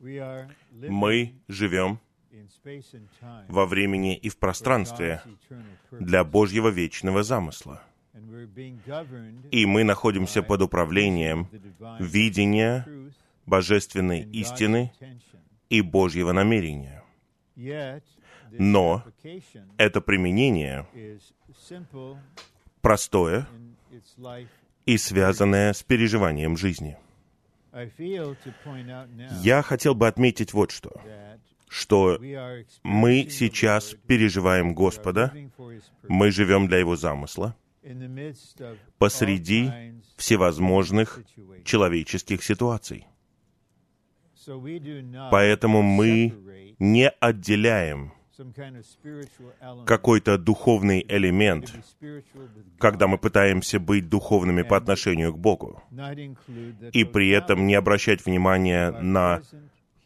Мы живем во времени и в пространстве для Божьего вечного замысла. И мы находимся под управлением видения божественной истины и Божьего намерения. Но это применение простое и связанное с переживанием жизни. Я хотел бы отметить вот что. что мы сейчас переживаем Господа, мы живем для Его замысла, посреди всевозможных человеческих ситуаций. Поэтому мы не отделяем какой-то духовный элемент, когда мы пытаемся быть духовными по отношению к Богу, и при этом не обращать внимания на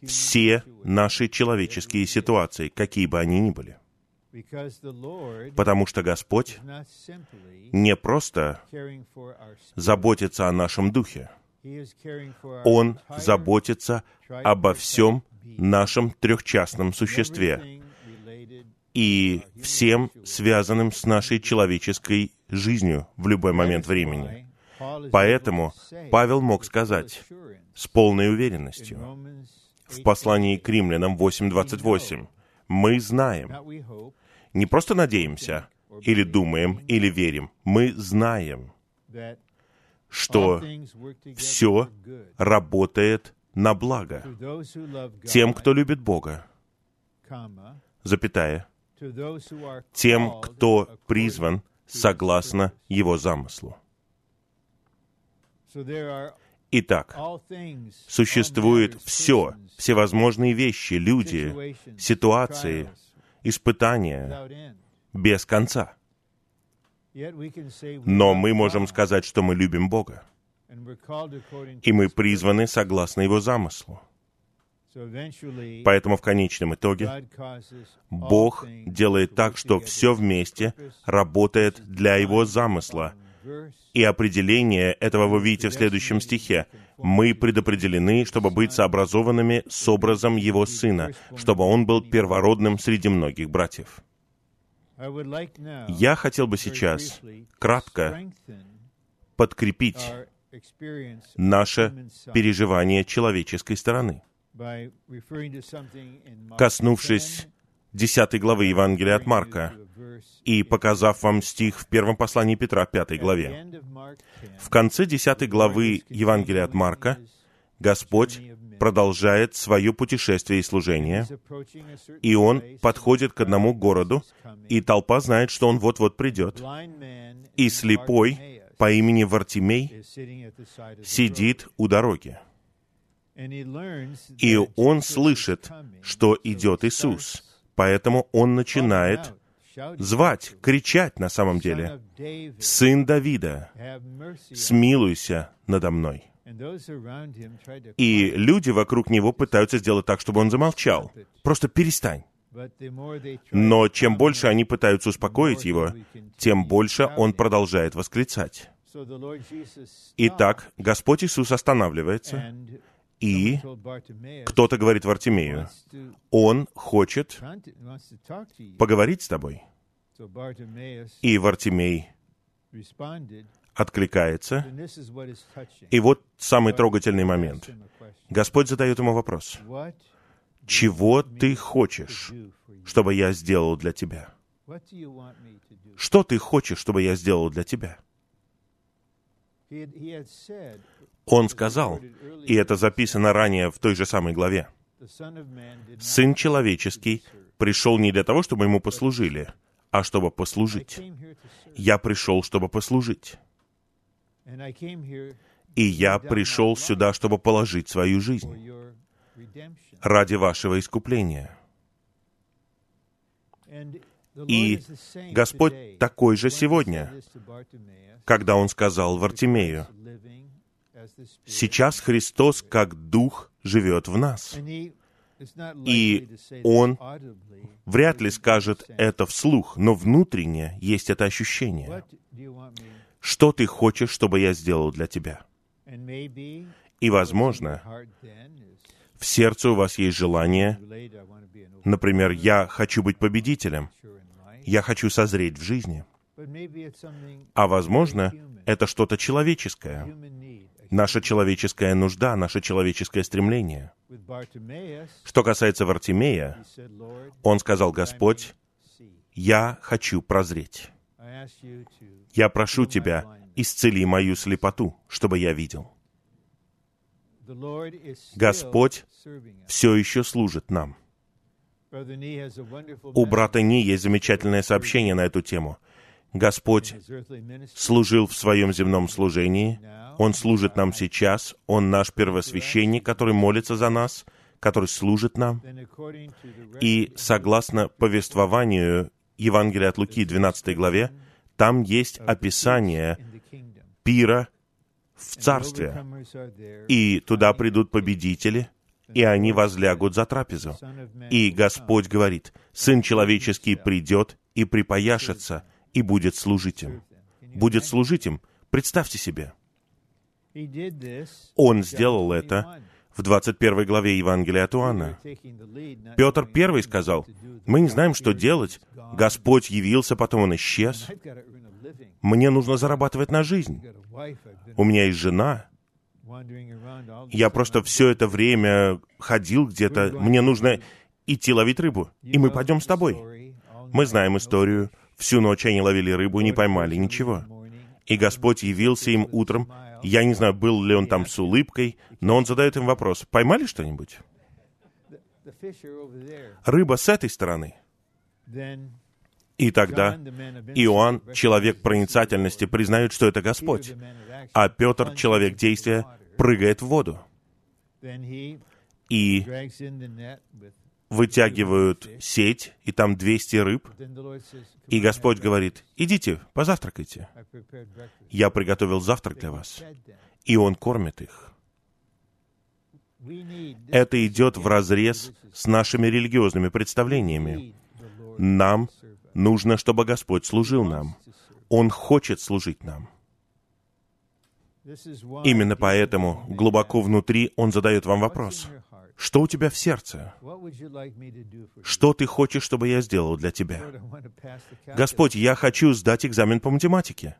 все наши человеческие ситуации, какие бы они ни были. Потому что Господь не просто заботится о нашем духе, Он заботится обо всем нашем трехчастном существе и всем связанным с нашей человеческой жизнью в любой момент времени. Поэтому Павел мог сказать с полной уверенностью в послании к римлянам 8.28, мы знаем, не просто надеемся, или думаем, или верим, мы знаем, что все работает на благо. Тем, кто любит Бога, запятая, тем, кто призван согласно Его замыслу. Итак, существует все, всевозможные вещи, люди, ситуации, испытания без конца. Но мы можем сказать, что мы любим Бога. И мы призваны согласно Его замыслу. Поэтому в конечном итоге Бог делает так, что все вместе работает для Его замысла. И определение этого вы видите в следующем стихе. «Мы предопределены, чтобы быть сообразованными с образом Его Сына, чтобы Он был первородным среди многих братьев». Я хотел бы сейчас кратко подкрепить наше переживание человеческой стороны коснувшись десятой главы Евангелия от Марка и показав вам стих в первом послании Петра, пятой главе. В конце десятой главы Евангелия от Марка Господь продолжает свое путешествие и служение, и Он подходит к одному городу, и толпа знает, что Он вот-вот придет. И слепой по имени Вартимей сидит у дороги. И он слышит, что идет Иисус. Поэтому он начинает звать, кричать на самом деле, «Сын Давида, смилуйся надо мной». И люди вокруг него пытаются сделать так, чтобы он замолчал. Просто перестань. Но чем больше они пытаются успокоить его, тем больше он продолжает восклицать. Итак, Господь Иисус останавливается, и кто-то говорит Вартимею, он хочет поговорить с тобой. И Вартимей откликается. И вот самый трогательный момент. Господь задает ему вопрос. Чего ты хочешь, чтобы я сделал для тебя? Что ты хочешь, чтобы я сделал для тебя? Он сказал, и это записано ранее в той же самой главе, «Сын человеческий пришел не для того, чтобы ему послужили, а чтобы послужить. Я пришел, чтобы послужить. И я пришел сюда, чтобы положить свою жизнь ради вашего искупления. И Господь такой же сегодня, когда Он сказал Вартимею, Сейчас Христос как Дух живет в нас. И Он вряд ли скажет это вслух, но внутренне есть это ощущение. Что ты хочешь, чтобы я сделал для тебя? И, возможно, В сердце у вас есть желание, например, «Я хочу быть победителем», «Я хочу созреть в жизни». А возможно, это что-то человеческое, наша человеческая нужда, наше человеческое стремление. Что касается Вартимея, он сказал, «Господь, я хочу прозреть. Я прошу Тебя, исцели мою слепоту, чтобы я видел». Господь все еще служит нам. У брата Ни есть замечательное сообщение на эту тему. Господь служил в своем земном служении, Он служит нам сейчас, Он наш первосвященник, который молится за нас, который служит нам. И согласно повествованию Евангелия от Луки, 12 главе, там есть описание пира в царстве. И туда придут победители, и они возлягут за трапезу. И Господь говорит, «Сын человеческий придет и припояшется, и будет служить им». Будет служить им. Представьте себе. Он сделал это в 21 главе Евангелия от Иоанна. Петр первый сказал, «Мы не знаем, что делать. Господь явился, потом он исчез. Мне нужно зарабатывать на жизнь. У меня есть жена. Я просто все это время ходил где-то. Мне нужно идти ловить рыбу. И мы пойдем с тобой. Мы знаем историю. Всю ночь они ловили рыбу не поймали ничего. И Господь явился им утром. Я не знаю, был ли он там с улыбкой, но он задает им вопрос. Поймали что-нибудь? Рыба с этой стороны. И тогда Иоанн, человек проницательности, признает, что это Господь, а Петр, человек действия, прыгает в воду. И вытягивают сеть, и там 200 рыб. И Господь говорит, идите, позавтракайте. Я приготовил завтрак для вас. И Он кормит их. Это идет в разрез с нашими религиозными представлениями. Нам нужно, чтобы Господь служил нам. Он хочет служить нам. Именно поэтому глубоко внутри Он задает вам вопрос. Что у тебя в сердце? Что ты хочешь, чтобы я сделал для тебя? Господь, я хочу сдать экзамен по математике.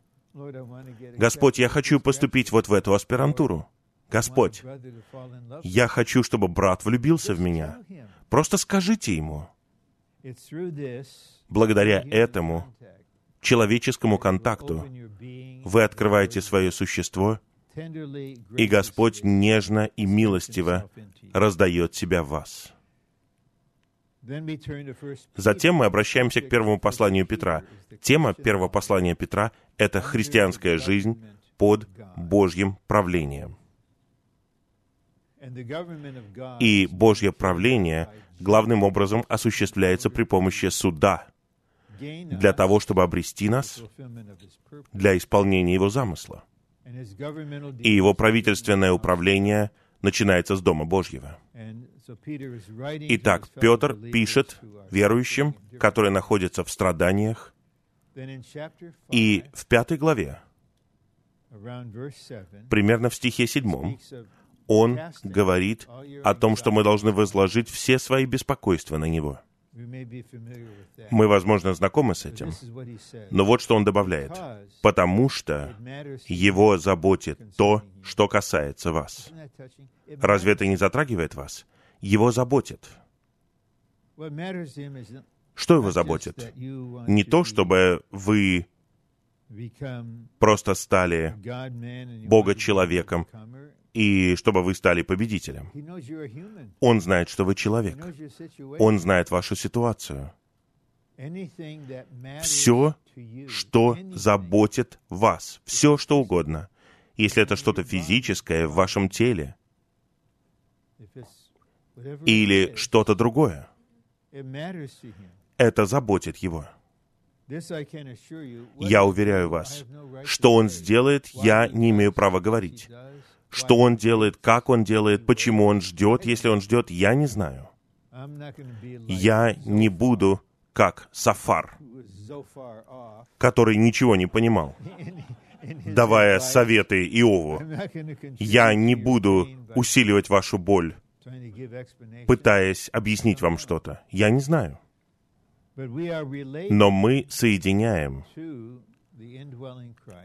Господь, я хочу поступить вот в эту аспирантуру. Господь, я хочу, чтобы брат влюбился в меня. Просто скажите ему. Благодаря этому человеческому контакту вы открываете свое существо, и Господь нежно и милостиво раздает себя в вас. Затем мы обращаемся к первому посланию Петра. Тема первого послания Петра — это христианская жизнь под Божьим правлением. И Божье правление главным образом осуществляется при помощи суда для того, чтобы обрести нас для исполнения Его замысла. И Его правительственное управление начинается с Дома Божьего. Итак, Петр пишет верующим, которые находятся в страданиях, и в пятой главе, примерно в стихе седьмом, он говорит о том, что мы должны возложить все свои беспокойства на Него. Мы, возможно, знакомы с этим. Но вот что он добавляет. «Потому что Его заботит то, что касается вас». Разве это не затрагивает вас? Его заботит. Что его заботит? Не то, чтобы вы просто стали Бога-человеком и чтобы вы стали победителем. Он знает, что вы человек. Он знает вашу ситуацию. Все, что заботит вас, все, что угодно. Если это что-то физическое в вашем теле, или что-то другое, это заботит его. Я уверяю вас, что он сделает, я не имею права говорить. Что он делает, как он делает, почему он ждет, если он ждет, я не знаю. Я не буду как Сафар, который ничего не понимал, давая советы Иову. Я не буду усиливать вашу боль пытаясь объяснить вам что-то. Я не знаю. Но мы соединяем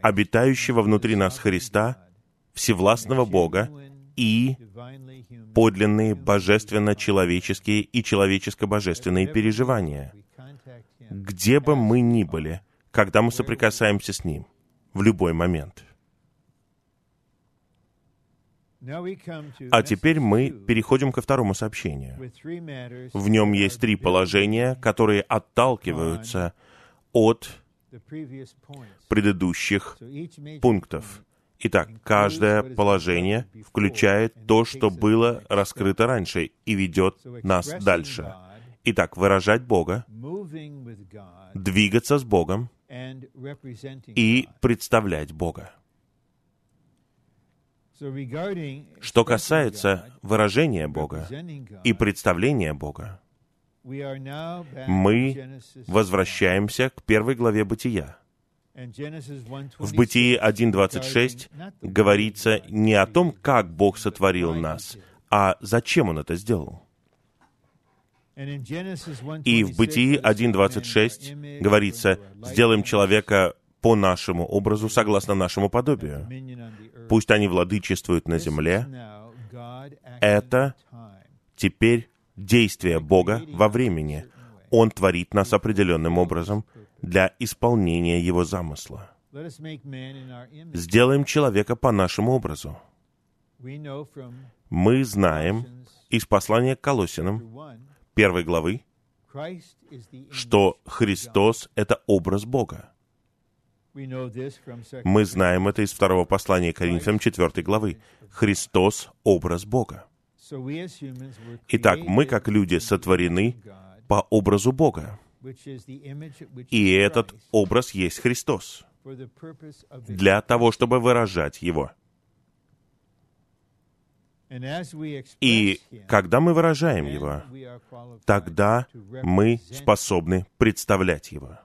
обитающего внутри нас Христа, всевластного Бога и подлинные божественно-человеческие и человеческо-божественные переживания, где бы мы ни были, когда мы соприкасаемся с Ним, в любой момент. А теперь мы переходим ко второму сообщению. В нем есть три положения, которые отталкиваются от предыдущих пунктов. Итак, каждое положение включает то, что было раскрыто раньше и ведет нас дальше. Итак, выражать Бога, двигаться с Богом и представлять Бога. Что касается выражения Бога и представления Бога, мы возвращаемся к первой главе Бытия. В Бытии 1.26 говорится не о том, как Бог сотворил нас, а зачем Он это сделал. И в Бытии 1.26 говорится, «Сделаем человека по нашему образу, согласно нашему подобию. Пусть они владычествуют на земле». Это теперь действие Бога во времени. Он творит нас определенным образом для исполнения Его замысла. Сделаем человека по нашему образу. Мы знаем из послания к Колосинам, первой главы, что Христос — это образ Бога. Мы знаем это из второго послания к Коринфянам 4 главы. Христос — образ Бога. Итак, мы, как люди, сотворены по образу Бога. И этот образ есть Христос для того, чтобы выражать Его. И когда мы выражаем Его, тогда мы способны представлять Его.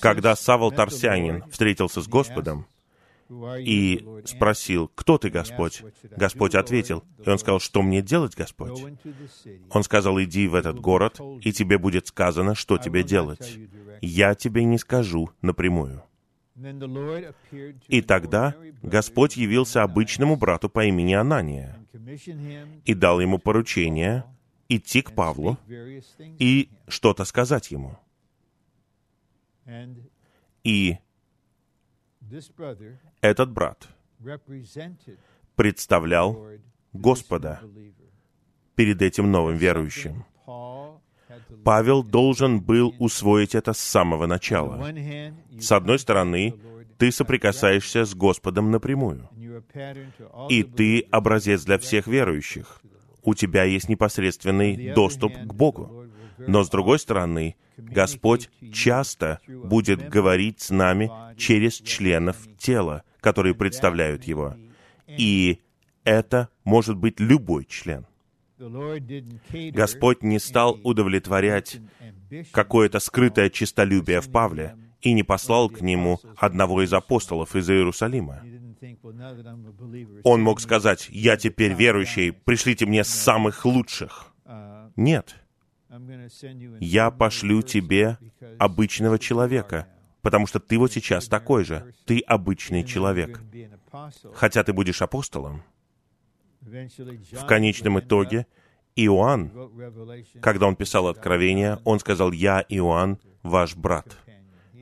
Когда Савол Тарсянин встретился с Господом, и спросил, «Кто ты, Господь?» Господь ответил, и он сказал, «Что мне делать, Господь?» Он сказал, «Иди в этот город, и тебе будет сказано, что тебе делать. Я тебе не скажу напрямую». И тогда Господь явился обычному брату по имени Анания и дал ему поручение идти к Павлу и что-то сказать ему. И этот брат представлял Господа перед этим новым верующим. Павел должен был усвоить это с самого начала. С одной стороны, ты соприкасаешься с Господом напрямую, и ты образец для всех верующих. У тебя есть непосредственный доступ к Богу. Но с другой стороны, Господь часто будет говорить с нами через членов тела, которые представляют Его. И это может быть любой член. Господь не стал удовлетворять какое-то скрытое честолюбие в Павле и не послал к нему одного из апостолов из Иерусалима. Он мог сказать, «Я теперь верующий, пришлите мне самых лучших». Нет я пошлю тебе обычного человека, потому что ты вот сейчас такой же. Ты обычный человек. Хотя ты будешь апостолом. В конечном итоге Иоанн, когда он писал Откровение, он сказал, «Я, Иоанн, ваш брат,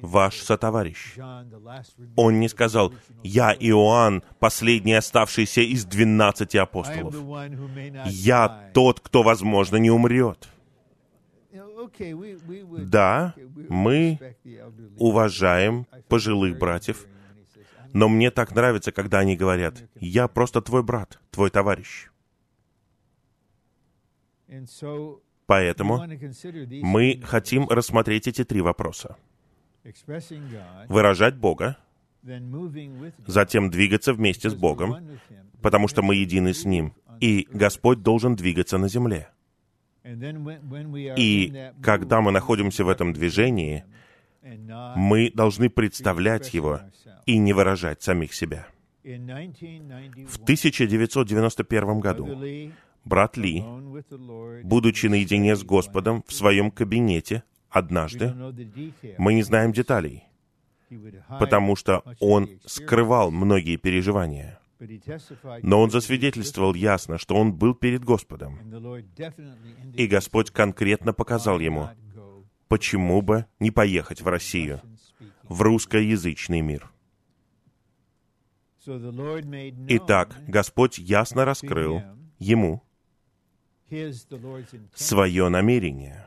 ваш сотоварищ». Он не сказал, «Я, Иоанн, последний оставшийся из двенадцати апостолов». «Я тот, кто, возможно, не умрет». Да, мы уважаем пожилых братьев, но мне так нравится, когда они говорят, «Я просто твой брат, твой товарищ». Поэтому мы хотим рассмотреть эти три вопроса. Выражать Бога, затем двигаться вместе с Богом, потому что мы едины с Ним, и Господь должен двигаться на земле. И когда мы находимся в этом движении, мы должны представлять его и не выражать самих себя. В 1991 году брат Ли, будучи наедине с Господом в своем кабинете однажды, мы не знаем деталей, потому что он скрывал многие переживания. Но он засвидетельствовал ясно, что он был перед Господом. И Господь конкретно показал ему, почему бы не поехать в Россию, в русскоязычный мир. Итак, Господь ясно раскрыл ему свое намерение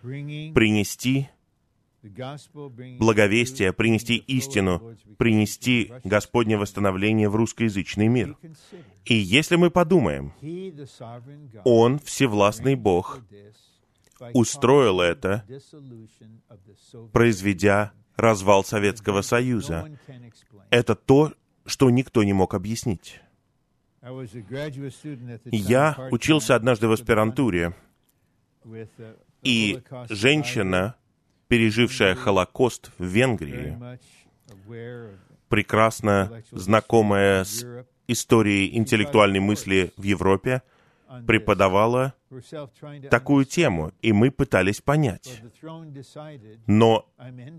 принести благовестие, принести истину, принести Господне восстановление в русскоязычный мир. И если мы подумаем, Он, всевластный Бог, устроил это, произведя развал Советского Союза. Это то, что никто не мог объяснить. Я учился однажды в аспирантуре, и женщина, пережившая Холокост в Венгрии, прекрасно знакомая с историей интеллектуальной мысли в Европе, преподавала такую тему, и мы пытались понять. Но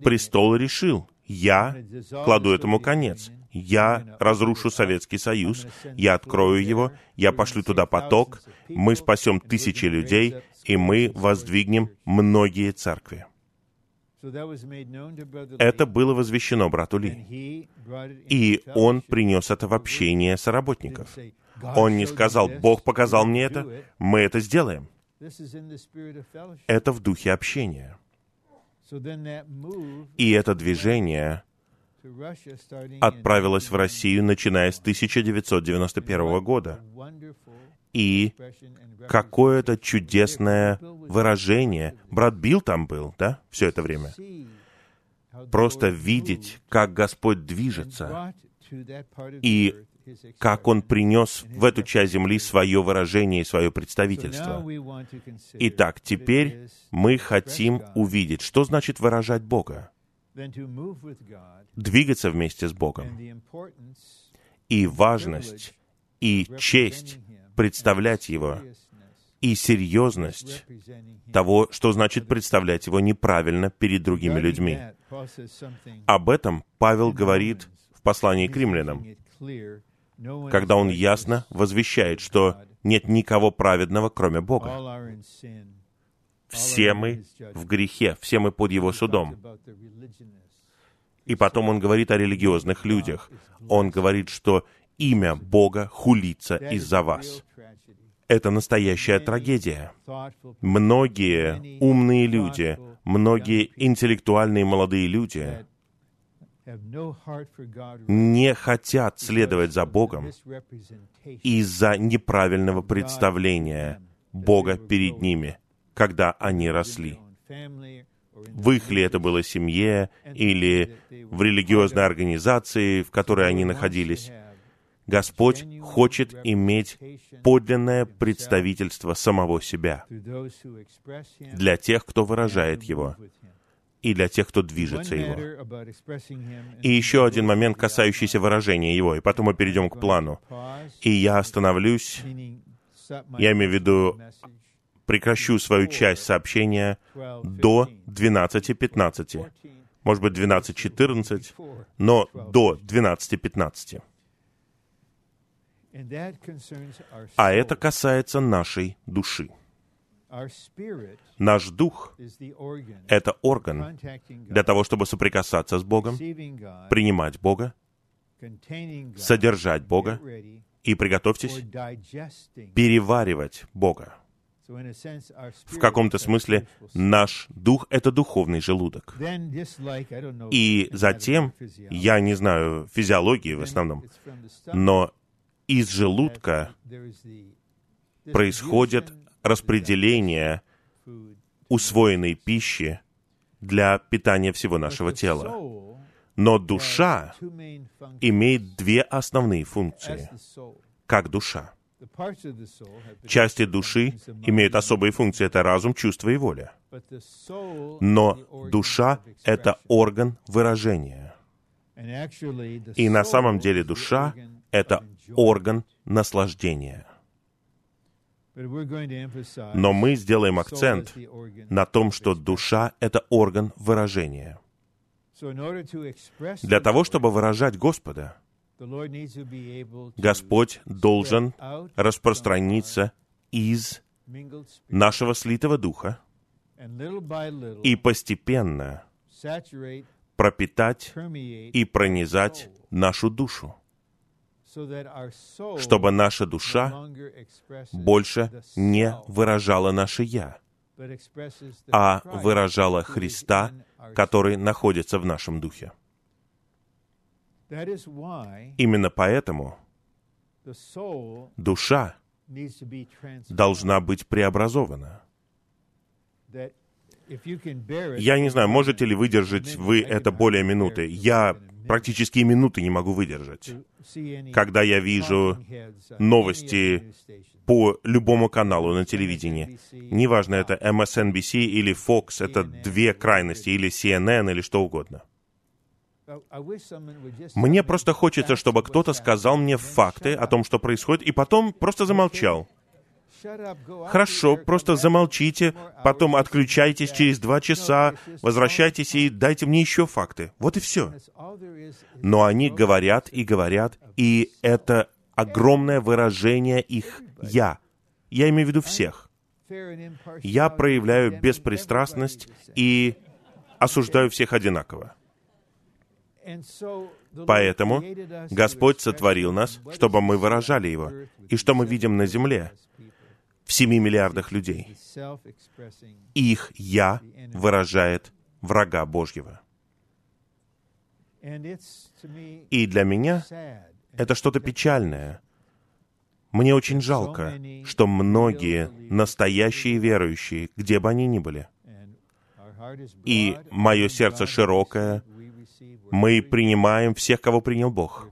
престол решил, я кладу этому конец. Я разрушу Советский Союз, я открою его, я пошлю туда поток, мы спасем тысячи людей, и мы воздвигнем многие церкви. Это было возвещено брату Ли. И он принес это в общение соработников. Он не сказал, Бог показал мне это, мы это сделаем. Это в духе общения. И это движение отправилось в Россию, начиная с 1991 года. И какое-то чудесное выражение. Брат Билл там был, да, все это время. Просто видеть, как Господь движется, и как Он принес в эту часть земли свое выражение и свое представительство. Итак, теперь мы хотим увидеть, что значит выражать Бога, двигаться вместе с Богом, и важность, и честь представлять Его, и серьезность того, что значит представлять Его неправильно перед другими людьми. Об этом Павел говорит в послании к римлянам когда он ясно возвещает, что нет никого праведного, кроме Бога. Все мы в грехе, все мы под Его судом. И потом он говорит о религиозных людях. Он говорит, что имя Бога хулится из-за вас. Это настоящая трагедия. Многие умные люди, многие интеллектуальные молодые люди не хотят следовать за Богом из-за неправильного представления Бога перед ними, когда они росли. В их ли это было семье или в религиозной организации, в которой они находились. Господь хочет иметь подлинное представительство самого себя для тех, кто выражает его и для тех, кто движется его. И еще один момент, касающийся выражения его, и потом мы перейдем к плану. И я остановлюсь, я имею в виду, прекращу свою часть сообщения до 12.15. Может быть, 12.14, но до 12.15. А это касается нашей души. Наш дух — это орган для того, чтобы соприкасаться с Богом, принимать Бога, содержать Бога и, приготовьтесь, переваривать Бога. В каком-то смысле наш дух — это духовный желудок. И затем, я не знаю физиологии в основном, но из желудка происходит распределение усвоенной пищи для питания всего нашего тела. Но душа имеет две основные функции, как душа. Части души имеют особые функции. Это разум, чувство и воля. Но душа — это орган выражения. И на самом деле душа — это орган наслаждения. Но мы сделаем акцент на том, что душа — это орган выражения. Для того, чтобы выражать Господа, Господь должен распространиться из нашего слитого духа и постепенно пропитать и пронизать нашу душу, чтобы наша душа больше не выражала наше «я», а выражала Христа, который находится в нашем духе. Именно поэтому душа должна быть преобразована. Я не знаю, можете ли выдержать вы это более минуты. Я практически минуты не могу выдержать. Когда я вижу новости по любому каналу на телевидении, неважно, это MSNBC или Fox, это две крайности, или CNN, или что угодно. Мне просто хочется, чтобы кто-то сказал мне факты о том, что происходит, и потом просто замолчал. Хорошо, просто замолчите, потом отключайтесь через два часа, возвращайтесь и дайте мне еще факты. Вот и все. Но они говорят и говорят, и это огромное выражение их «я». Я имею в виду всех. Я проявляю беспристрастность и осуждаю всех одинаково. Поэтому Господь сотворил нас, чтобы мы выражали Его. И что мы видим на земле? В семи миллиардах людей. Их «я» выражает врага Божьего. И для меня это что-то печальное. Мне очень жалко, что многие настоящие верующие, где бы они ни были, и мое сердце широкое, мы принимаем всех, кого принял Бог.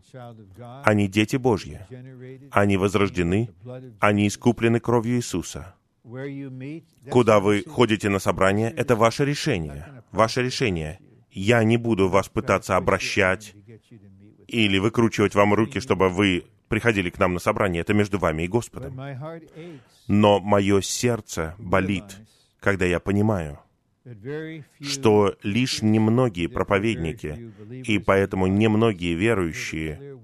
Они дети Божьи. Они возрождены. Они искуплены кровью Иисуса. Куда вы ходите на собрание, это ваше решение. Ваше решение. Я не буду вас пытаться обращать или выкручивать вам руки, чтобы вы приходили к нам на собрание. Это между вами и Господом. Но мое сердце болит, когда я понимаю, что лишь немногие проповедники, и поэтому немногие верующие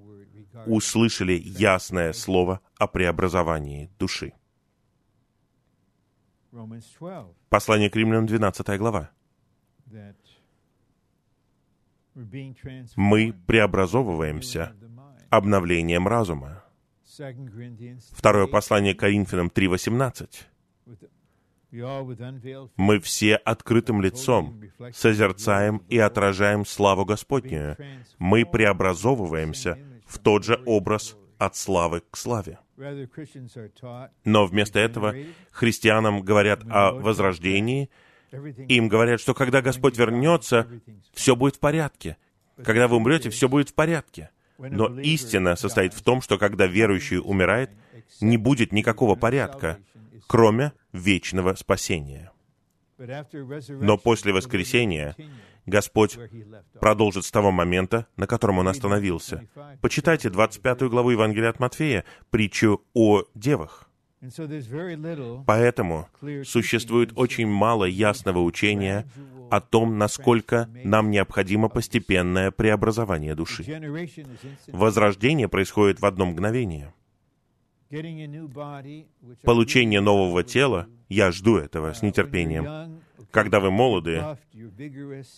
услышали ясное слово о преобразовании души. Послание к римлянам, 12 глава. Мы преобразовываемся обновлением разума. Второе послание к Коринфянам 3.18 мы все открытым лицом созерцаем и отражаем славу Господнюю. Мы преобразовываемся в тот же образ от славы к славе. Но вместо этого христианам говорят о возрождении, им говорят, что когда Господь вернется, все будет в порядке. Когда вы умрете, все будет в порядке. Но истина состоит в том, что когда верующий умирает, не будет никакого порядка, кроме вечного спасения. Но после воскресения Господь продолжит с того момента, на котором Он остановился. Почитайте 25 главу Евангелия от Матфея, притчу о девах. Поэтому существует очень мало ясного учения о том, насколько нам необходимо постепенное преобразование души. Возрождение происходит в одно мгновение — Получение нового тела, я жду этого с нетерпением. Когда вы молоды,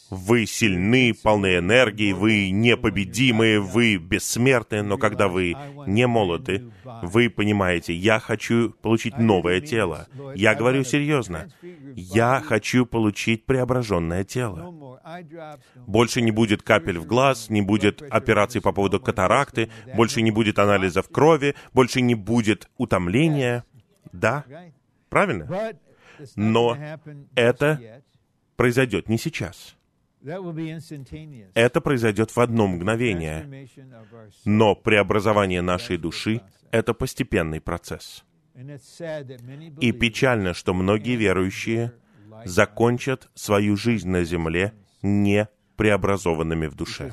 вы сильны, полны энергии, вы непобедимы, вы бессмертны, но когда вы не молоды, вы понимаете, я хочу получить новое тело. Я говорю серьезно. Я хочу получить преображенное тело. Больше не будет капель в глаз, не будет операций по поводу катаракты, больше не будет анализов крови, больше не будет утомления. Да, правильно? Но это произойдет не сейчас. Это произойдет в одно мгновение. Но преобразование нашей души — это постепенный процесс. И печально, что многие верующие закончат свою жизнь на земле, не преобразованными в душе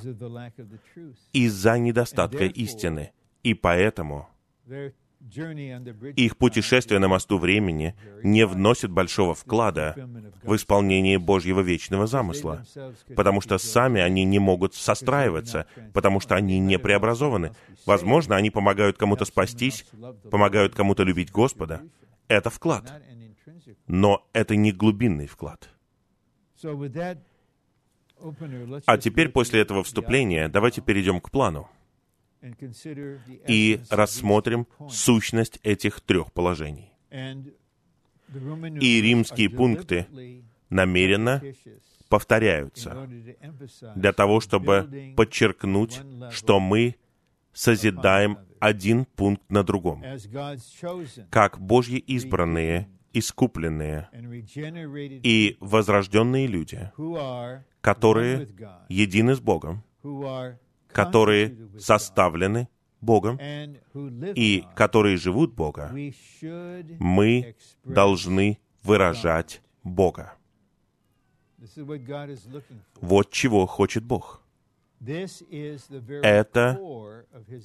из-за недостатка истины. И поэтому их путешествие на мосту времени не вносит большого вклада в исполнение Божьего вечного замысла, потому что сами они не могут состраиваться, потому что они не преобразованы. Возможно, они помогают кому-то спастись, помогают кому-то любить Господа. Это вклад. Но это не глубинный вклад. А теперь после этого вступления давайте перейдем к плану и рассмотрим сущность этих трех положений. И римские пункты намеренно повторяются для того, чтобы подчеркнуть, что мы созидаем один пункт на другом. Как Божьи избранные, искупленные и возрожденные люди, которые едины с Богом, которые составлены Богом и которые живут Бога, мы должны выражать Бога. Вот чего хочет Бог. Это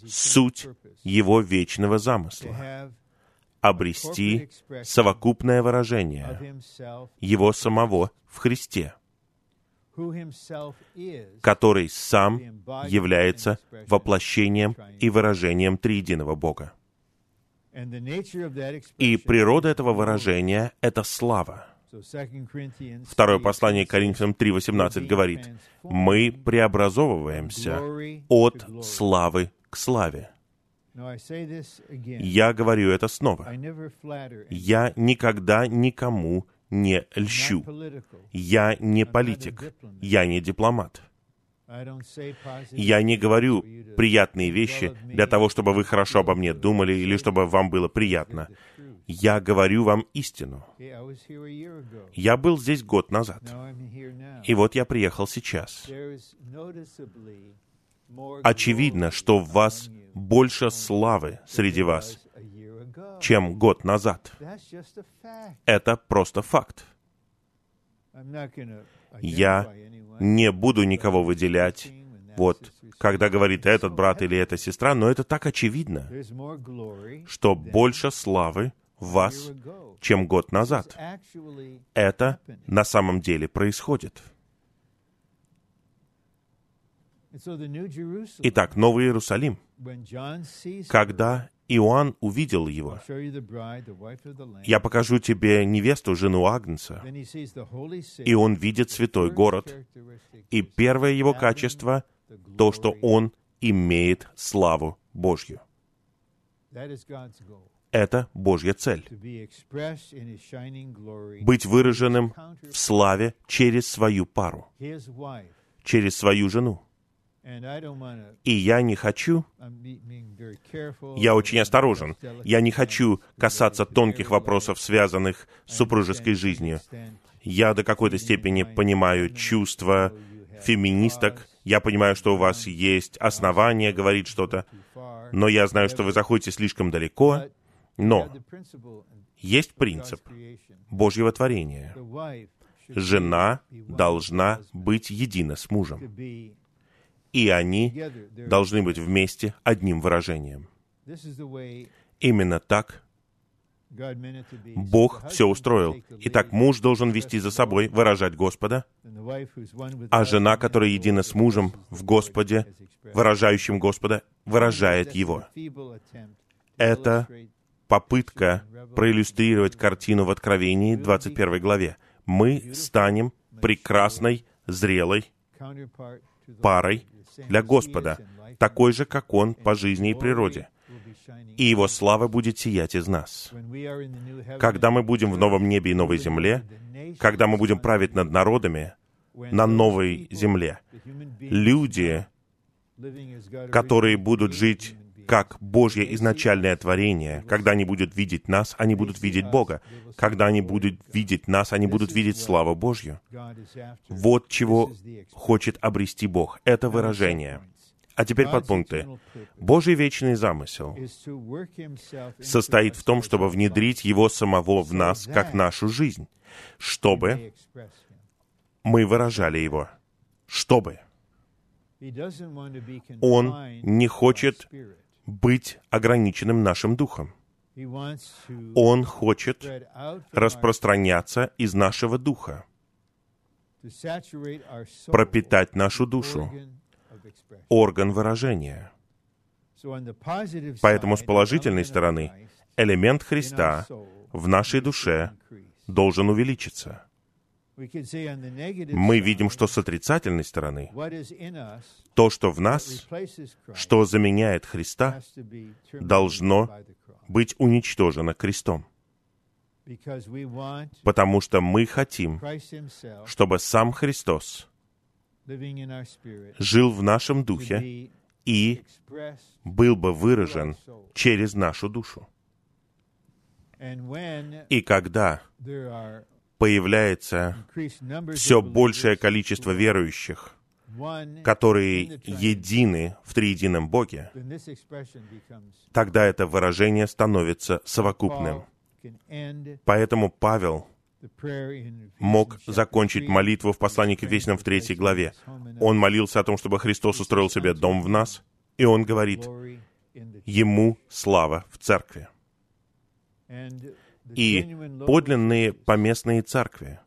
суть Его вечного замысла — обрести совокупное выражение Его самого в Христе — который сам является воплощением и выражением триединого Бога. И природа этого выражения — это слава. Второе послание Коринфянам 3.18 говорит, «Мы преобразовываемся от славы к славе». Я говорю это снова. Я никогда никому не льщу. Я не политик. Я не дипломат. Я не говорю приятные вещи для того, чтобы вы хорошо обо мне думали или чтобы вам было приятно. Я говорю вам истину. Я был здесь год назад. И вот я приехал сейчас. Очевидно, что в вас больше славы среди вас, чем год назад. Это просто факт. Я не буду никого выделять, вот, когда говорит этот брат или эта сестра, но это так очевидно, что больше славы в вас, чем год назад. Это на самом деле происходит. Итак, Новый Иерусалим. Когда Иоанн увидел его. Я покажу тебе невесту, жену Агнца. И он видит святой город. И первое его качество — то, что он имеет славу Божью. Это Божья цель. Быть выраженным в славе через свою пару, через свою жену. И я не хочу, я очень осторожен, я не хочу касаться тонких вопросов, связанных с супружеской жизнью. Я до какой-то степени понимаю чувства феминисток, я понимаю, что у вас есть основания говорить что-то, но я знаю, что вы заходите слишком далеко, но есть принцип Божьего творения. Жена должна быть едина с мужем и они должны быть вместе одним выражением. Именно так Бог все устроил. Итак, муж должен вести за собой, выражать Господа, а жена, которая едина с мужем в Господе, выражающим Господа, выражает Его. Это попытка проиллюстрировать картину в Откровении 21 главе. Мы станем прекрасной, зрелой парой, для Господа, такой же, как Он по жизни и природе. И Его слава будет сиять из нас. Когда мы будем в новом небе и новой земле, когда мы будем править над народами на новой земле, люди, которые будут жить как Божье изначальное творение. Когда они будут видеть нас, они будут видеть Бога. Когда они будут видеть нас, они будут видеть славу Божью. Вот чего хочет обрести Бог. Это выражение. А теперь подпункты. Божий вечный замысел состоит в том, чтобы внедрить Его самого в нас, как нашу жизнь, чтобы мы выражали Его. чтобы. Он не хочет быть ограниченным нашим духом. Он хочет распространяться из нашего духа, пропитать нашу душу, орган выражения. Поэтому с положительной стороны элемент Христа в нашей душе должен увеличиться. Мы видим, что с отрицательной стороны то, что в нас, что заменяет Христа, должно быть уничтожено крестом. Потому что мы хотим, чтобы сам Христос жил в нашем духе и был бы выражен через нашу душу. И когда появляется все большее количество верующих, которые едины в триедином Боге, тогда это выражение становится совокупным. Поэтому Павел мог закончить молитву в послании к Ефесянам в третьей главе. Он молился о том, чтобы Христос устроил себе дом в нас, и он говорит, «Ему слава в церкви». И подлинные поместные церкви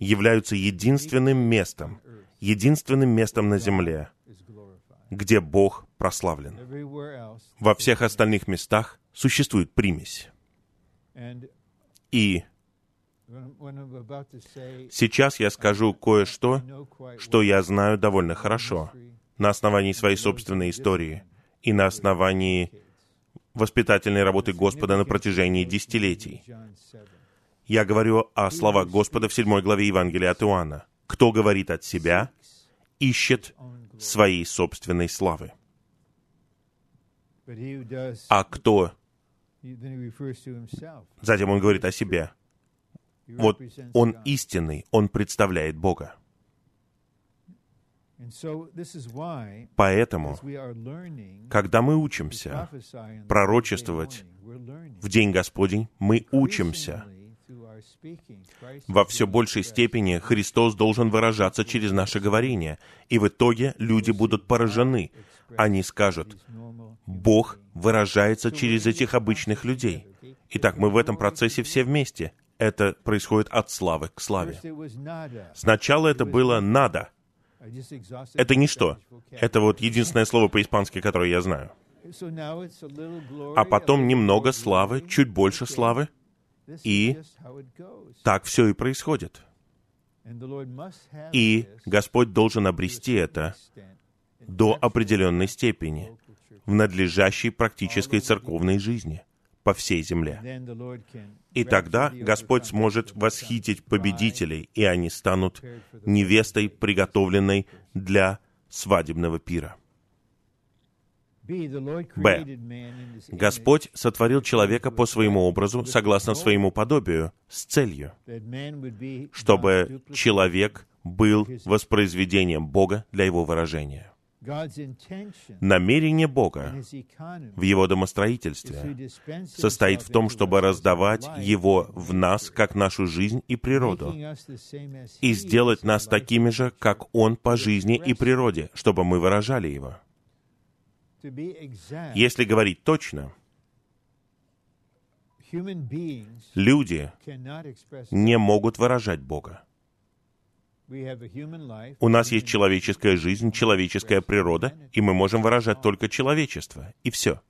являются единственным местом, единственным местом на земле, где Бог прославлен. Во всех остальных местах существует примесь. И сейчас я скажу кое-что, что я знаю довольно хорошо, на основании своей собственной истории и на основании воспитательной работы Господа на протяжении десятилетий. Я говорю о словах Господа в седьмой главе Евангелия от Иоанна. «Кто говорит от себя, ищет своей собственной славы». А кто... Затем он говорит о себе. Вот он истинный, он представляет Бога. Поэтому, когда мы учимся пророчествовать в День Господень, мы учимся. Во все большей степени Христос должен выражаться через наше говорение, и в итоге люди будут поражены. Они скажут, Бог выражается через этих обычных людей. Итак, мы в этом процессе все вместе. Это происходит от славы к славе. Сначала это было «надо», это ничто. Это вот единственное слово по-испански, которое я знаю. А потом немного славы, чуть больше славы, и так все и происходит. И Господь должен обрести это до определенной степени в надлежащей практической церковной жизни по всей земле. И тогда Господь сможет восхитить победителей, и они станут невестой, приготовленной для свадебного пира. Б. Господь сотворил человека по своему образу, согласно своему подобию, с целью, чтобы человек был воспроизведением Бога для его выражения. Намерение Бога в Его домостроительстве состоит в том, чтобы раздавать Его в нас, как нашу жизнь и природу, и сделать нас такими же, как Он по жизни и природе, чтобы мы выражали Его. Если говорить точно, люди не могут выражать Бога. У нас есть человеческая жизнь, человеческая природа, и мы можем выражать только человечество, и все.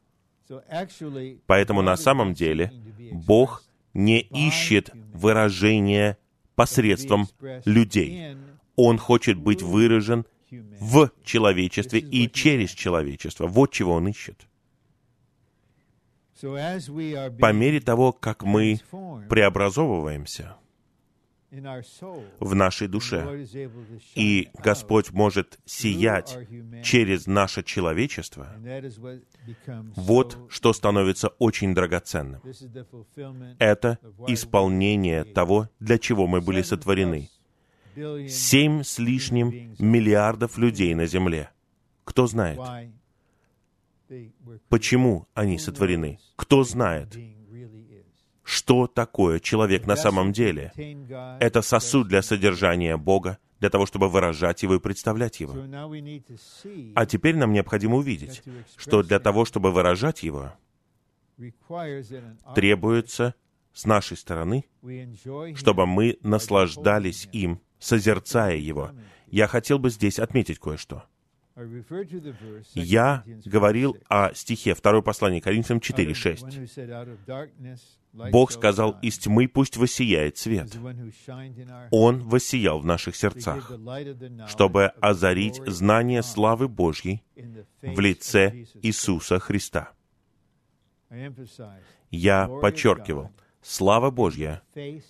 Поэтому на самом деле Бог не ищет выражения посредством людей. Он хочет быть выражен в человечестве и через человечество. Вот чего Он ищет. По мере того, как мы преобразовываемся, в нашей душе. И Господь может сиять через наше человечество. Вот что становится очень драгоценным. Это исполнение того, для чего мы были сотворены. Семь с лишним миллиардов людей на Земле. Кто знает? Почему они сотворены? Кто знает? Что такое человек на самом деле. Это сосуд для содержания Бога, для того, чтобы выражать его и представлять его. А теперь нам необходимо увидеть, что для того, чтобы выражать его, требуется с нашей стороны, чтобы мы наслаждались им, созерцая его. Я хотел бы здесь отметить кое-что. Я говорил о стихе 2 послания Коринфянам 4.6. Бог сказал, «Из тьмы пусть воссияет свет». Он воссиял в наших сердцах, чтобы озарить знание славы Божьей в лице Иисуса Христа. Я подчеркивал, слава Божья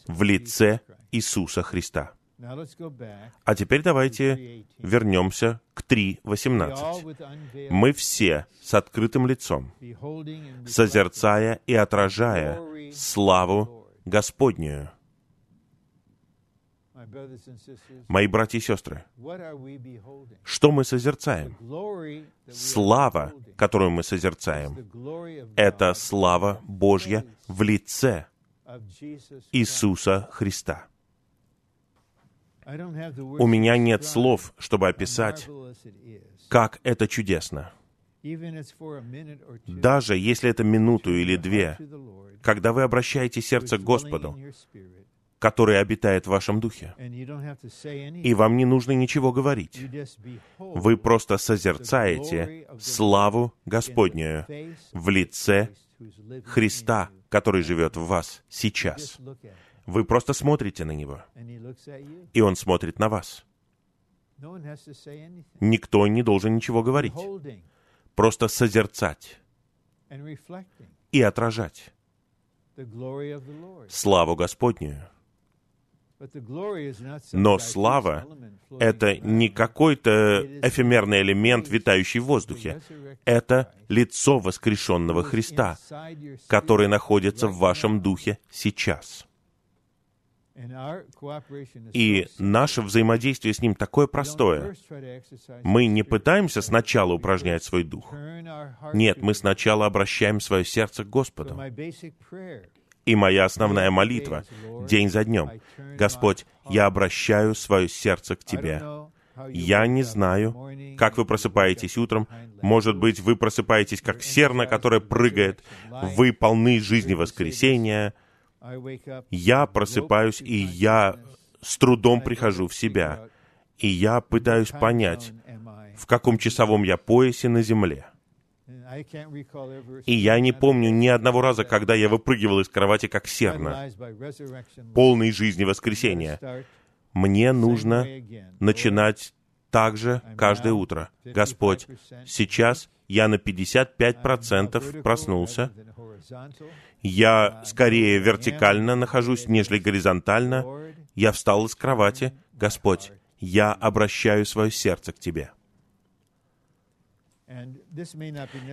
в лице Иисуса Христа. А теперь давайте вернемся к 3.18. Мы все с открытым лицом, созерцая и отражая славу Господнюю. Мои братья и сестры, что мы созерцаем? Слава, которую мы созерцаем, это слава Божья в лице Иисуса Христа. У меня нет слов, чтобы описать, как это чудесно. Даже если это минуту или две, когда вы обращаете сердце к Господу, который обитает в вашем духе, и вам не нужно ничего говорить. Вы просто созерцаете славу Господнюю в лице Христа, который живет в вас сейчас. Вы просто смотрите на Него, и Он смотрит на вас. Никто не должен ничего говорить. Просто созерцать и отражать славу Господнюю. Но слава — это не какой-то эфемерный элемент, витающий в воздухе. Это лицо воскрешенного Христа, который находится в вашем духе сейчас. И наше взаимодействие с Ним такое простое. Мы не пытаемся сначала упражнять свой дух. Нет, мы сначала обращаем свое сердце к Господу. И моя основная молитва день за днем. Господь, я обращаю свое сердце к Тебе. Я не знаю, как вы просыпаетесь утром. Может быть, вы просыпаетесь как серна, которая прыгает. Вы полны жизни воскресения, я просыпаюсь, и я с трудом прихожу в себя, и я пытаюсь понять, в каком часовом я поясе на земле. И я не помню ни одного раза, когда я выпрыгивал из кровати как серна, полной жизни воскресения. Мне нужно начинать так же каждое утро. Господь, сейчас я на 55% проснулся, я скорее вертикально нахожусь, нежели горизонтально. Я встал из кровати. Господь, я обращаю свое сердце к Тебе.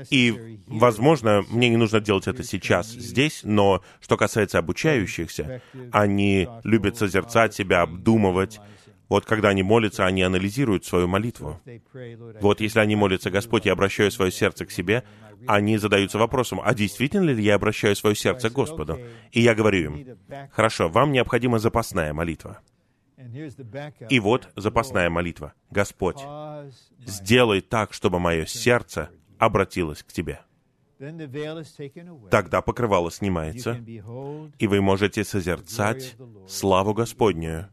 И, возможно, мне не нужно делать это сейчас здесь, но что касается обучающихся, они любят созерцать себя, обдумывать, вот когда они молятся, они анализируют свою молитву. Вот если они молятся, Господь, я обращаю свое сердце к себе, они задаются вопросом, а действительно ли я обращаю свое сердце к Господу? И я говорю им, хорошо, вам необходима запасная молитва. И вот запасная молитва. Господь, сделай так, чтобы мое сердце обратилось к Тебе. Тогда покрывало снимается, и вы можете созерцать славу Господнюю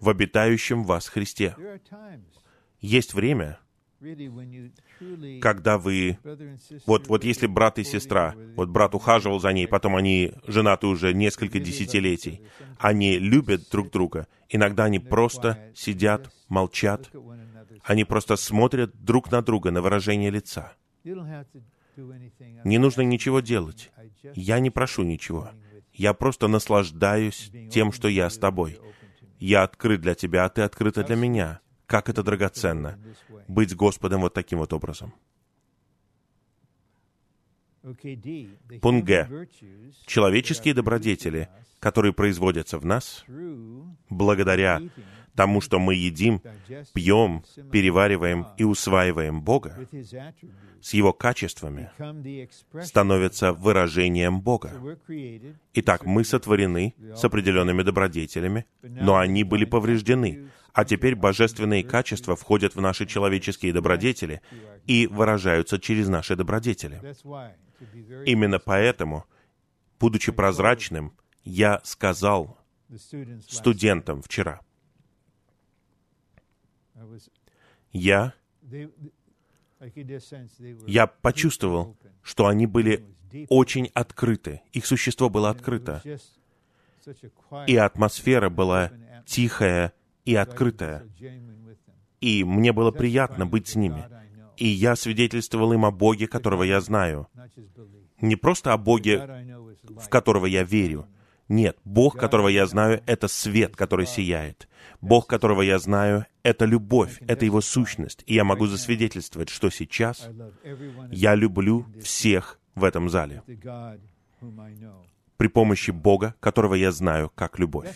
в обитающем вас Христе. Есть время, когда вы... Вот, вот если брат и сестра, вот брат ухаживал за ней, потом они женаты уже несколько десятилетий, они любят друг друга, иногда они просто сидят, молчат, они просто смотрят друг на друга на выражение лица. Не нужно ничего делать. Я не прошу ничего. Я просто наслаждаюсь тем, что я с тобой. Я открыт для тебя, а ты открыта для меня. Как это драгоценно быть Господом вот таким вот образом. Пункт Г. Человеческие добродетели, которые производятся в нас благодаря тому, что мы едим, пьем, перевариваем и усваиваем Бога с Его качествами, становится выражением Бога. Итак, мы сотворены с определенными добродетелями, но они были повреждены, а теперь божественные качества входят в наши человеческие добродетели и выражаются через наши добродетели. Именно поэтому, будучи прозрачным, я сказал студентам вчера, я, я почувствовал, что они были очень открыты, их существо было открыто, и атмосфера была тихая и открытая, и мне было приятно быть с ними. И я свидетельствовал им о Боге, которого я знаю. Не просто о Боге, в которого я верю. Нет, Бог, которого я знаю, это свет, который сияет. Бог, которого я знаю, это любовь, это Его сущность. И я могу засвидетельствовать, что сейчас я люблю всех в этом зале при помощи Бога, которого я знаю как любовь.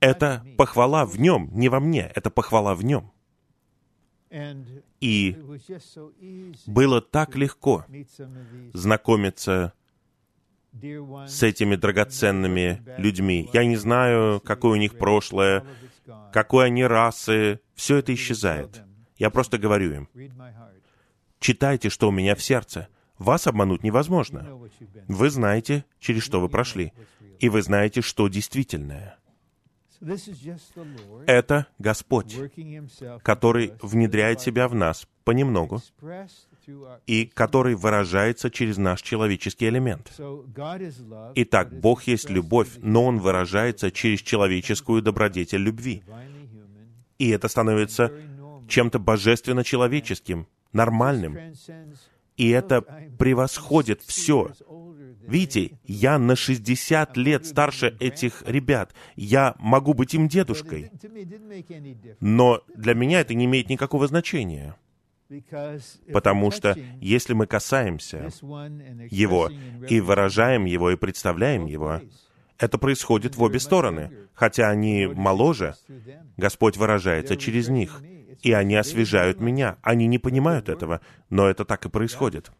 Это похвала в Нем, не во мне, это похвала в Нем. И было так легко знакомиться с этими драгоценными людьми. Я не знаю, какое у них прошлое, какой они расы. Все это исчезает. Я просто говорю им, читайте, что у меня в сердце. Вас обмануть невозможно. Вы знаете, через что вы прошли, и вы знаете, что действительное. Это Господь, который внедряет себя в нас понемногу и который выражается через наш человеческий элемент. Итак, Бог есть любовь, но Он выражается через человеческую добродетель любви. И это становится чем-то божественно-человеческим, нормальным. И это превосходит все. Видите, я на 60 лет старше этих ребят. Я могу быть им дедушкой. Но для меня это не имеет никакого значения. Потому что если мы касаемся Его и выражаем Его и представляем Его, это происходит в обе стороны. Хотя они моложе, Господь выражается через них, и они освежают меня. Они не понимают этого, но это так и происходит.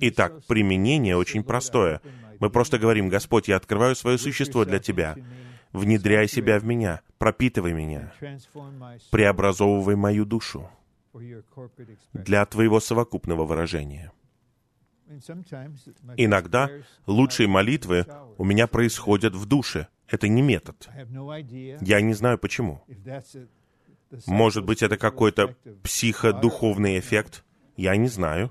Итак, применение очень простое. Мы просто говорим, Господь, я открываю свое существо для Тебя. Внедряй себя в меня, пропитывай меня, преобразовывай мою душу для Твоего совокупного выражения. Иногда лучшие молитвы у меня происходят в душе. Это не метод. Я не знаю почему. Может быть, это какой-то психодуховный эффект. Я не знаю.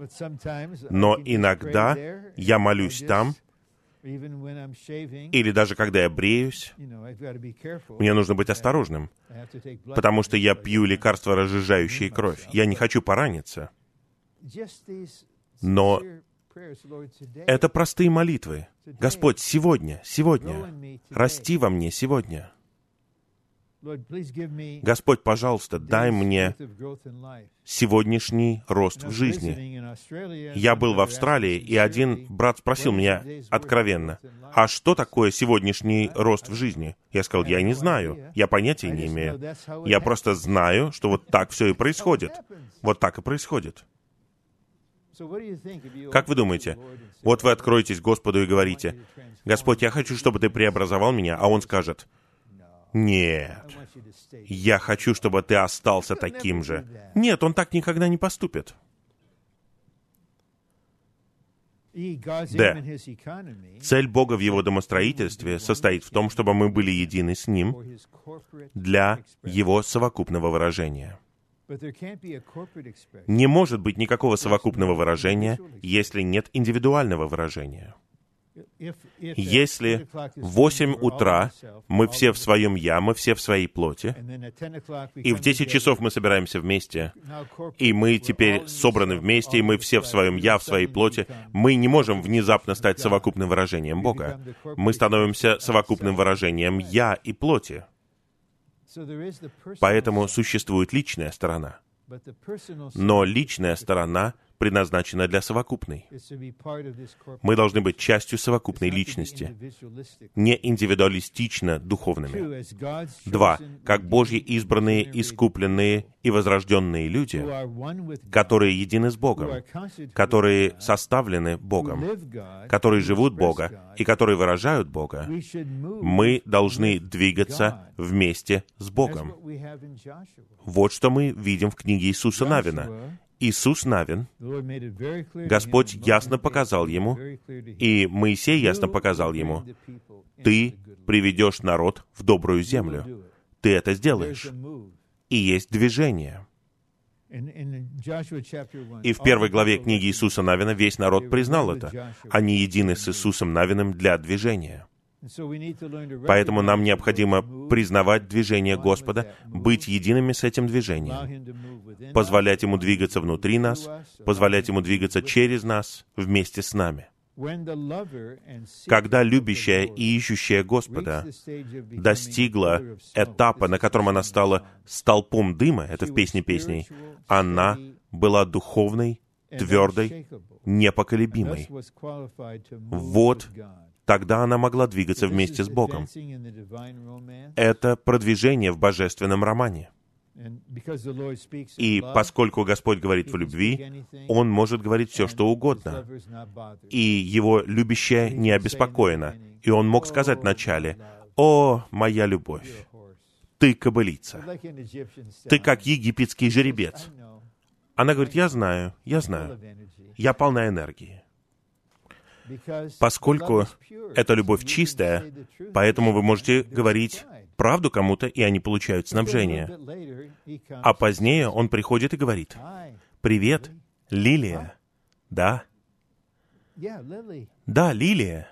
Но иногда я молюсь там, или даже когда я бреюсь, мне нужно быть осторожным, потому что я пью лекарства, разжижающие кровь. Я не хочу пораниться. Но это простые молитвы. Господь, сегодня, сегодня, расти во мне сегодня. Господь, пожалуйста, дай мне сегодняшний рост в жизни. Я был в Австралии, и один брат спросил меня откровенно, а что такое сегодняшний рост в жизни? Я сказал, я не знаю, я понятия не имею. Я просто знаю, что вот так все и происходит. Вот так и происходит. Как вы думаете? Вот вы откроетесь Господу и говорите, «Господь, я хочу, чтобы Ты преобразовал меня», а Он скажет, «Нет, я хочу, чтобы ты остался таким же». Нет, Он так никогда не поступит. Д. Цель Бога в Его домостроительстве состоит в том, чтобы мы были едины с Ним для Его совокупного выражения. Не может быть никакого совокупного выражения, если нет индивидуального выражения. Если в 8 утра мы все в своем «я», мы все в своей плоти, и в 10 часов мы собираемся вместе, и мы теперь собраны вместе, и мы все в своем «я», в своей плоти, мы не можем внезапно стать совокупным выражением Бога. Мы становимся совокупным выражением «я» и плоти. Поэтому существует личная сторона. Но личная сторона предназначена для совокупной. Мы должны быть частью совокупной личности, не индивидуалистично духовными. Два. Как Божьи избранные, искупленные и возрожденные люди, которые едины с Богом, которые составлены Богом, которые живут Бога и которые выражают Бога, мы должны двигаться вместе с Богом. Вот что мы видим в книге Иисуса Навина. Иисус Навин, Господь ясно показал ему, и Моисей ясно показал ему, ты приведешь народ в добрую землю. Ты это сделаешь. И есть движение. И в первой главе книги Иисуса Навина весь народ признал это. Они едины с Иисусом Навиным для движения. Поэтому нам необходимо признавать движение Господа, быть едиными с этим движением, позволять Ему двигаться внутри нас, позволять Ему двигаться через нас, вместе с нами. Когда любящая и ищущая Господа достигла этапа, на котором она стала столпом дыма, это в песне песней, она была духовной, твердой, непоколебимой. Вот Тогда она могла двигаться вместе с Богом. Это продвижение в божественном романе. И поскольку Господь говорит в любви, Он может говорить все, что угодно. И Его любящая не обеспокоена. И Он мог сказать вначале, «О, моя любовь, ты кобылица, ты как египетский жеребец». Она говорит, «Я знаю, я знаю, я полна энергии». Поскольку эта любовь чистая, поэтому вы можете говорить правду кому-то, и они получают снабжение. А позднее он приходит и говорит, «Привет, Лилия». Да. Да, Лилия.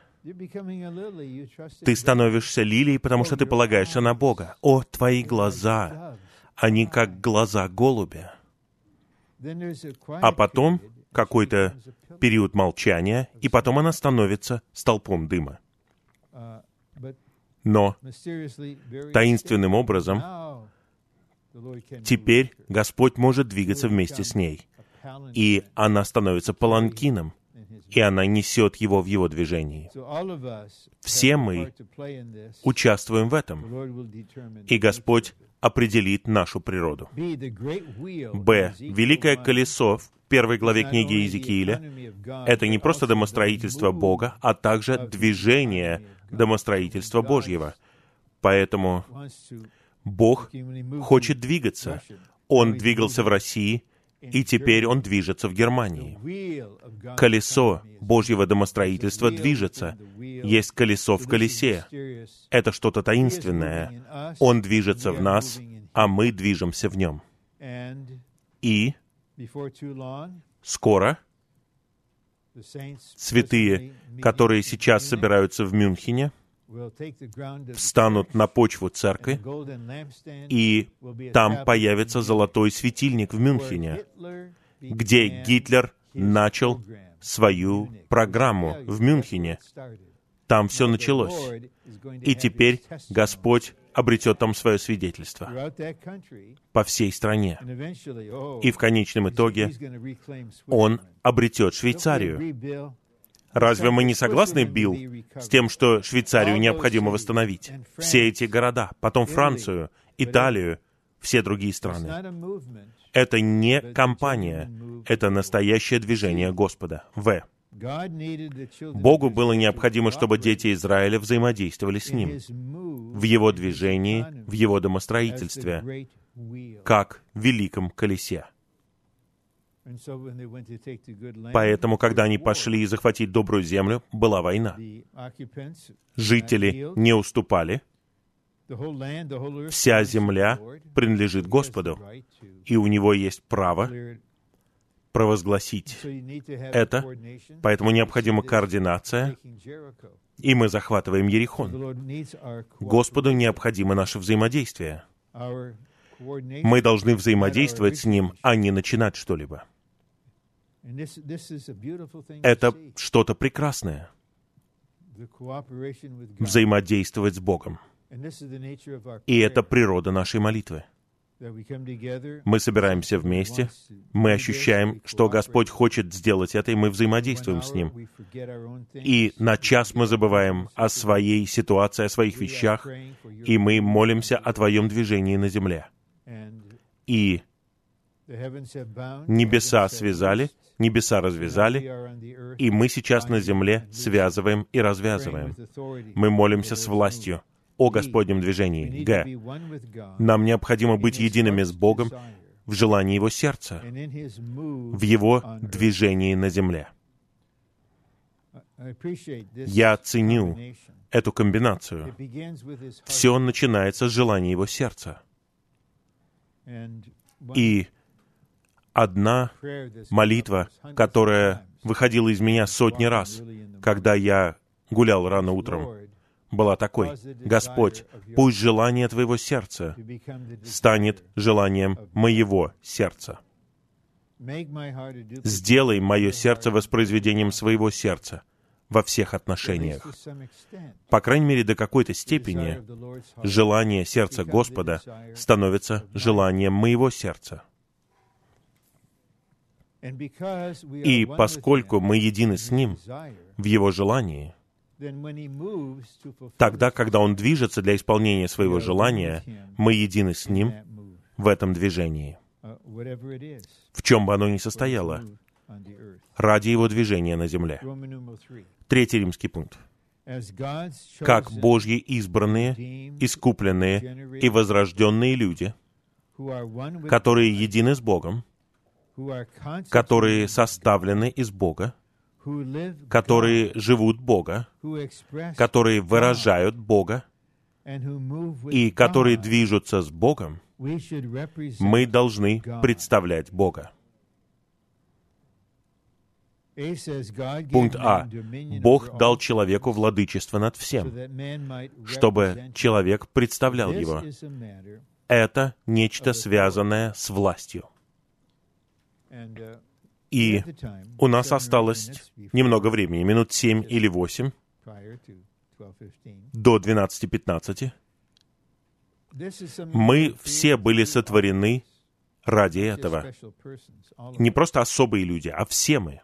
Ты становишься лилией, потому что ты полагаешься на Бога. О, твои глаза! Они как глаза голубя. А потом какой-то период молчания, и потом она становится столпом дыма. Но таинственным образом теперь Господь может двигаться вместе с ней, и она становится паланкином, и она несет его в его движении. Все мы участвуем в этом, и Господь определит нашу природу. Б. Великое колесо в первой главе книги Иезекииля — это не просто домостроительство Бога, а также движение домостроительства Божьего. Поэтому Бог хочет двигаться. Он двигался в России, и теперь он движется в Германии. Колесо Божьего домостроительства движется. Есть колесо в колесе. Это что-то таинственное. Он движется в нас, а мы движемся в нем. И скоро святые, которые сейчас собираются в Мюнхене, встанут на почву церкви, и там появится золотой светильник в Мюнхене, где Гитлер начал свою программу в Мюнхене. Там все началось. И теперь Господь обретет там свое свидетельство по всей стране. И в конечном итоге Он обретет Швейцарию. Разве мы не согласны, Билл, с тем, что Швейцарию необходимо восстановить? Все эти города, потом Францию, Италию, все другие страны. Это не кампания, это настоящее движение Господа. В. Богу было необходимо, чтобы дети Израиля взаимодействовали с Ним в Его движении, в Его домостроительстве, как в великом колесе. Поэтому, когда они пошли захватить добрую землю, была война. Жители не уступали. Вся земля принадлежит Господу, и у Него есть право провозгласить это, поэтому необходима координация, и мы захватываем Ерихон. Господу необходимо наше взаимодействие. Мы должны взаимодействовать с Ним, а не начинать что-либо. Это что-то прекрасное. Взаимодействовать с Богом. И это природа нашей молитвы. Мы собираемся вместе, мы ощущаем, что Господь хочет сделать это, и мы взаимодействуем с Ним. И на час мы забываем о своей ситуации, о своих вещах, и мы молимся о Твоем движении на земле. И небеса связали, небеса развязали, и мы сейчас на земле связываем и развязываем. Мы молимся с властью о Господнем движении. Г. Нам необходимо быть едиными с Богом в желании Его сердца, в Его движении на земле. Я ценю эту комбинацию. Все начинается с желания Его сердца. И одна молитва, которая выходила из меня сотни раз, когда я гулял рано утром, была такой. «Господь, пусть желание Твоего сердца станет желанием моего сердца. Сделай мое сердце воспроизведением своего сердца во всех отношениях. По крайней мере, до какой-то степени желание сердца Господа становится желанием моего сердца. И поскольку мы едины с Ним в Его желании, тогда, когда Он движется для исполнения своего желания, мы едины с Ним в этом движении, в чем бы оно ни состояло, ради Его движения на земле. Третий римский пункт. Как Божьи избранные, искупленные и возрожденные люди, которые едины с Богом, которые составлены из Бога, которые живут Бога, которые выражают Бога и которые движутся с Богом, мы должны представлять Бога. Пункт А. Бог дал человеку владычество над всем, чтобы человек представлял его. Это нечто связанное с властью. И у нас осталось немного времени, минут семь или восемь до 12.15. Мы все были сотворены ради этого. Не просто особые люди, а все мы.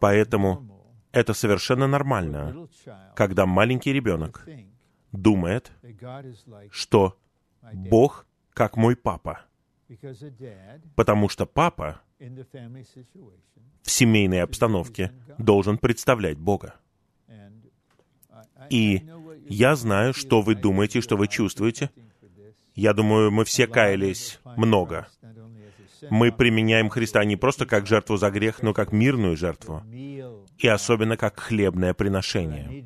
Поэтому это совершенно нормально, когда маленький ребенок думает, что Бог как мой папа. Потому что папа в семейной обстановке должен представлять Бога. И я знаю, что вы думаете, что вы чувствуете. Я думаю, мы все каялись много. Мы применяем Христа не просто как жертву за грех, но как мирную жертву, и особенно как хлебное приношение.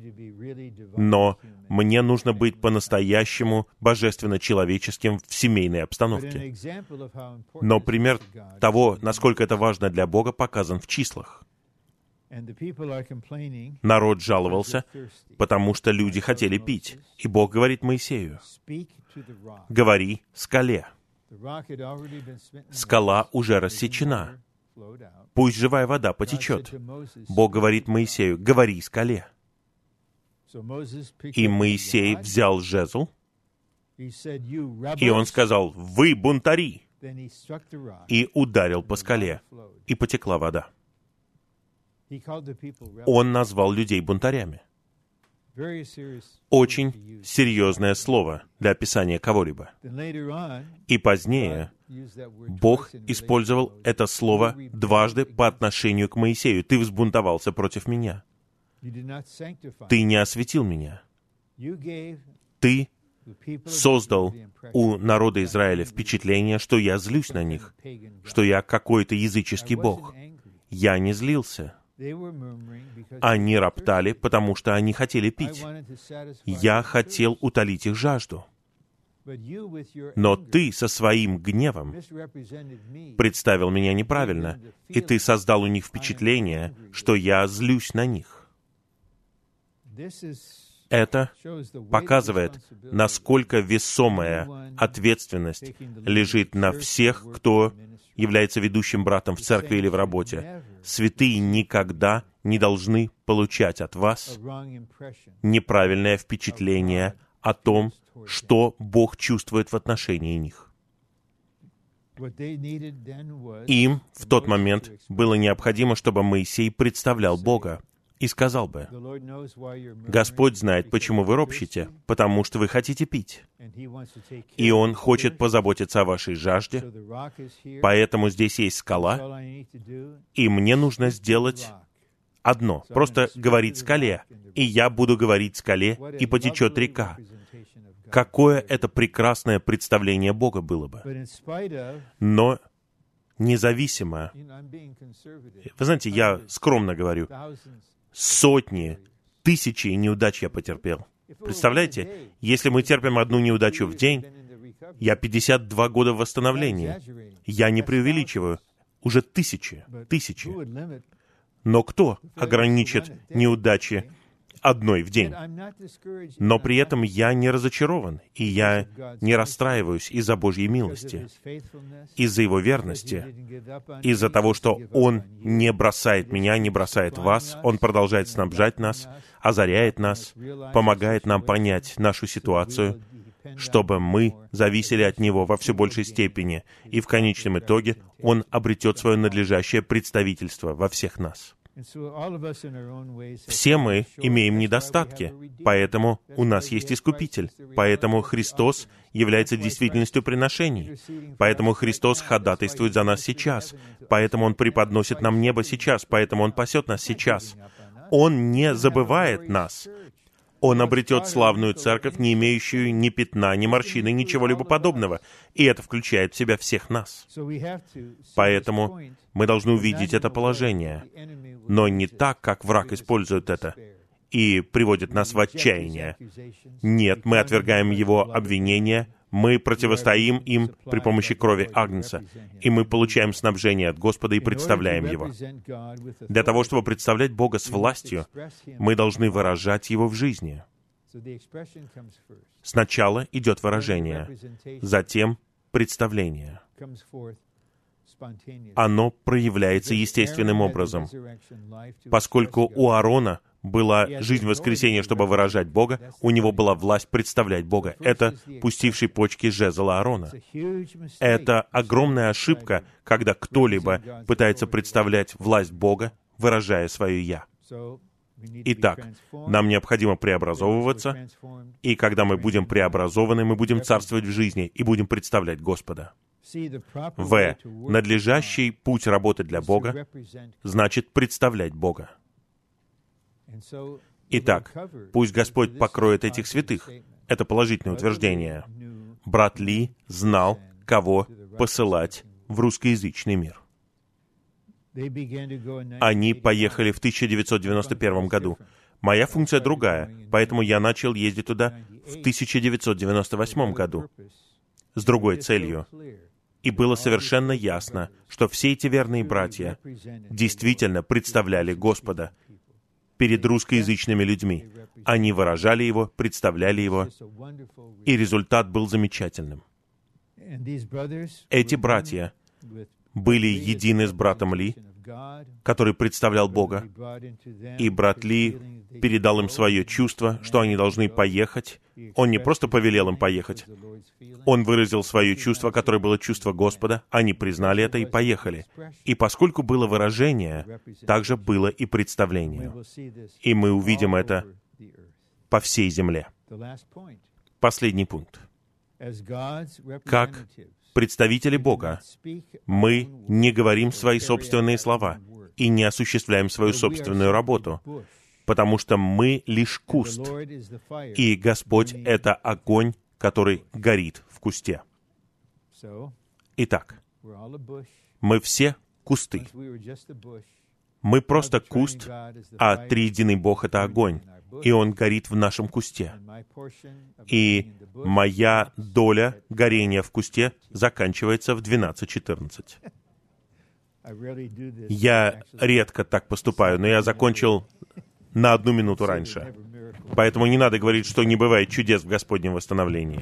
Но мне нужно быть по-настоящему божественно-человеческим в семейной обстановке. Но пример того, насколько это важно для Бога, показан в числах. Народ жаловался, потому что люди хотели пить. И Бог говорит Моисею, «Говори скале». Скала уже рассечена. Пусть живая вода потечет. Бог говорит Моисею, «Говори скале». И Моисей взял жезл, и он сказал, «Вы бунтари!» и ударил по скале, и потекла вода. Он назвал людей бунтарями. Очень серьезное слово для описания кого-либо. И позднее Бог использовал это слово дважды по отношению к Моисею. «Ты взбунтовался против меня». Ты не осветил меня. Ты создал у народа Израиля впечатление, что я злюсь на них, что я какой-то языческий бог. Я не злился. Они роптали, потому что они хотели пить. Я хотел утолить их жажду. Но ты со своим гневом представил меня неправильно, и ты создал у них впечатление, что я злюсь на них. Это показывает, насколько весомая ответственность лежит на всех, кто является ведущим братом в церкви или в работе. Святые никогда не должны получать от вас неправильное впечатление о том, что Бог чувствует в отношении них. Им в тот момент было необходимо, чтобы Моисей представлял Бога и сказал бы, «Господь знает, почему вы ропщите, потому что вы хотите пить, и Он хочет позаботиться о вашей жажде, поэтому здесь есть скала, и мне нужно сделать одно, просто говорить скале, и я буду говорить скале, и потечет река. Какое это прекрасное представление Бога было бы. Но независимо, вы знаете, я скромно говорю, сотни, тысячи неудач я потерпел. Представляете, если мы терпим одну неудачу в день, я 52 года в восстановлении. Я не преувеличиваю. Уже тысячи, тысячи. Но кто ограничит неудачи одной в день. Но при этом я не разочарован, и я не расстраиваюсь из-за Божьей милости, из-за Его верности, из-за того, что Он не бросает меня, не бросает вас, Он продолжает снабжать нас, озаряет нас, помогает нам понять нашу ситуацию, чтобы мы зависели от Него во все большей степени, и в конечном итоге Он обретет свое надлежащее представительство во всех нас. Все мы имеем недостатки, поэтому у нас есть Искупитель, поэтому Христос является действительностью приношений, поэтому Христос ходатайствует за нас сейчас, поэтому Он преподносит нам небо сейчас, поэтому Он пасет нас сейчас. Он не забывает нас, он обретет славную церковь, не имеющую ни пятна, ни морщины, ничего-либо подобного. И это включает в себя всех нас. Поэтому мы должны увидеть это положение, но не так, как враг использует это и приводит нас в отчаяние. Нет, мы отвергаем его обвинения, мы противостоим им при помощи крови Агнца, и мы получаем снабжение от Господа и представляем Его. Для того, чтобы представлять Бога с властью, мы должны выражать Его в жизни. Сначала идет выражение, затем представление. Оно проявляется естественным образом. Поскольку у Аарона была жизнь воскресения, чтобы выражать Бога, у него была власть представлять Бога. Это пустивший почки жезла Аарона. Это огромная ошибка, когда кто-либо пытается представлять власть Бога, выражая свое «я». Итак, нам необходимо преобразовываться, и когда мы будем преобразованы, мы будем царствовать в жизни и будем представлять Господа. В. Надлежащий путь работы для Бога значит представлять Бога. Итак, пусть Господь покроет этих святых. Это положительное утверждение. Брат Ли знал, кого посылать в русскоязычный мир. Они поехали в 1991 году. Моя функция другая, поэтому я начал ездить туда в 1998 году с другой целью. И было совершенно ясно, что все эти верные братья действительно представляли Господа, перед русскоязычными людьми. Они выражали его, представляли его, и результат был замечательным. Эти братья были едины с братом Ли, который представлял Бога, и брат Ли передал им свое чувство, что они должны поехать. Он не просто повелел им поехать, он выразил свое чувство, которое было чувство Господа, они признали это и поехали. И поскольку было выражение, также было и представление. И мы увидим это по всей земле. Последний пункт. Как представители Бога, мы не говорим свои собственные слова и не осуществляем свою собственную работу, потому что мы лишь куст, и Господь — это огонь, который горит в кусте. Итак, мы все кусты. Мы просто куст, а триединый Бог — это огонь, и Он горит в нашем кусте. И моя доля горения в кусте заканчивается в 12.14. Я редко так поступаю, но я закончил на одну минуту раньше. Поэтому не надо говорить, что не бывает чудес в Господнем восстановлении.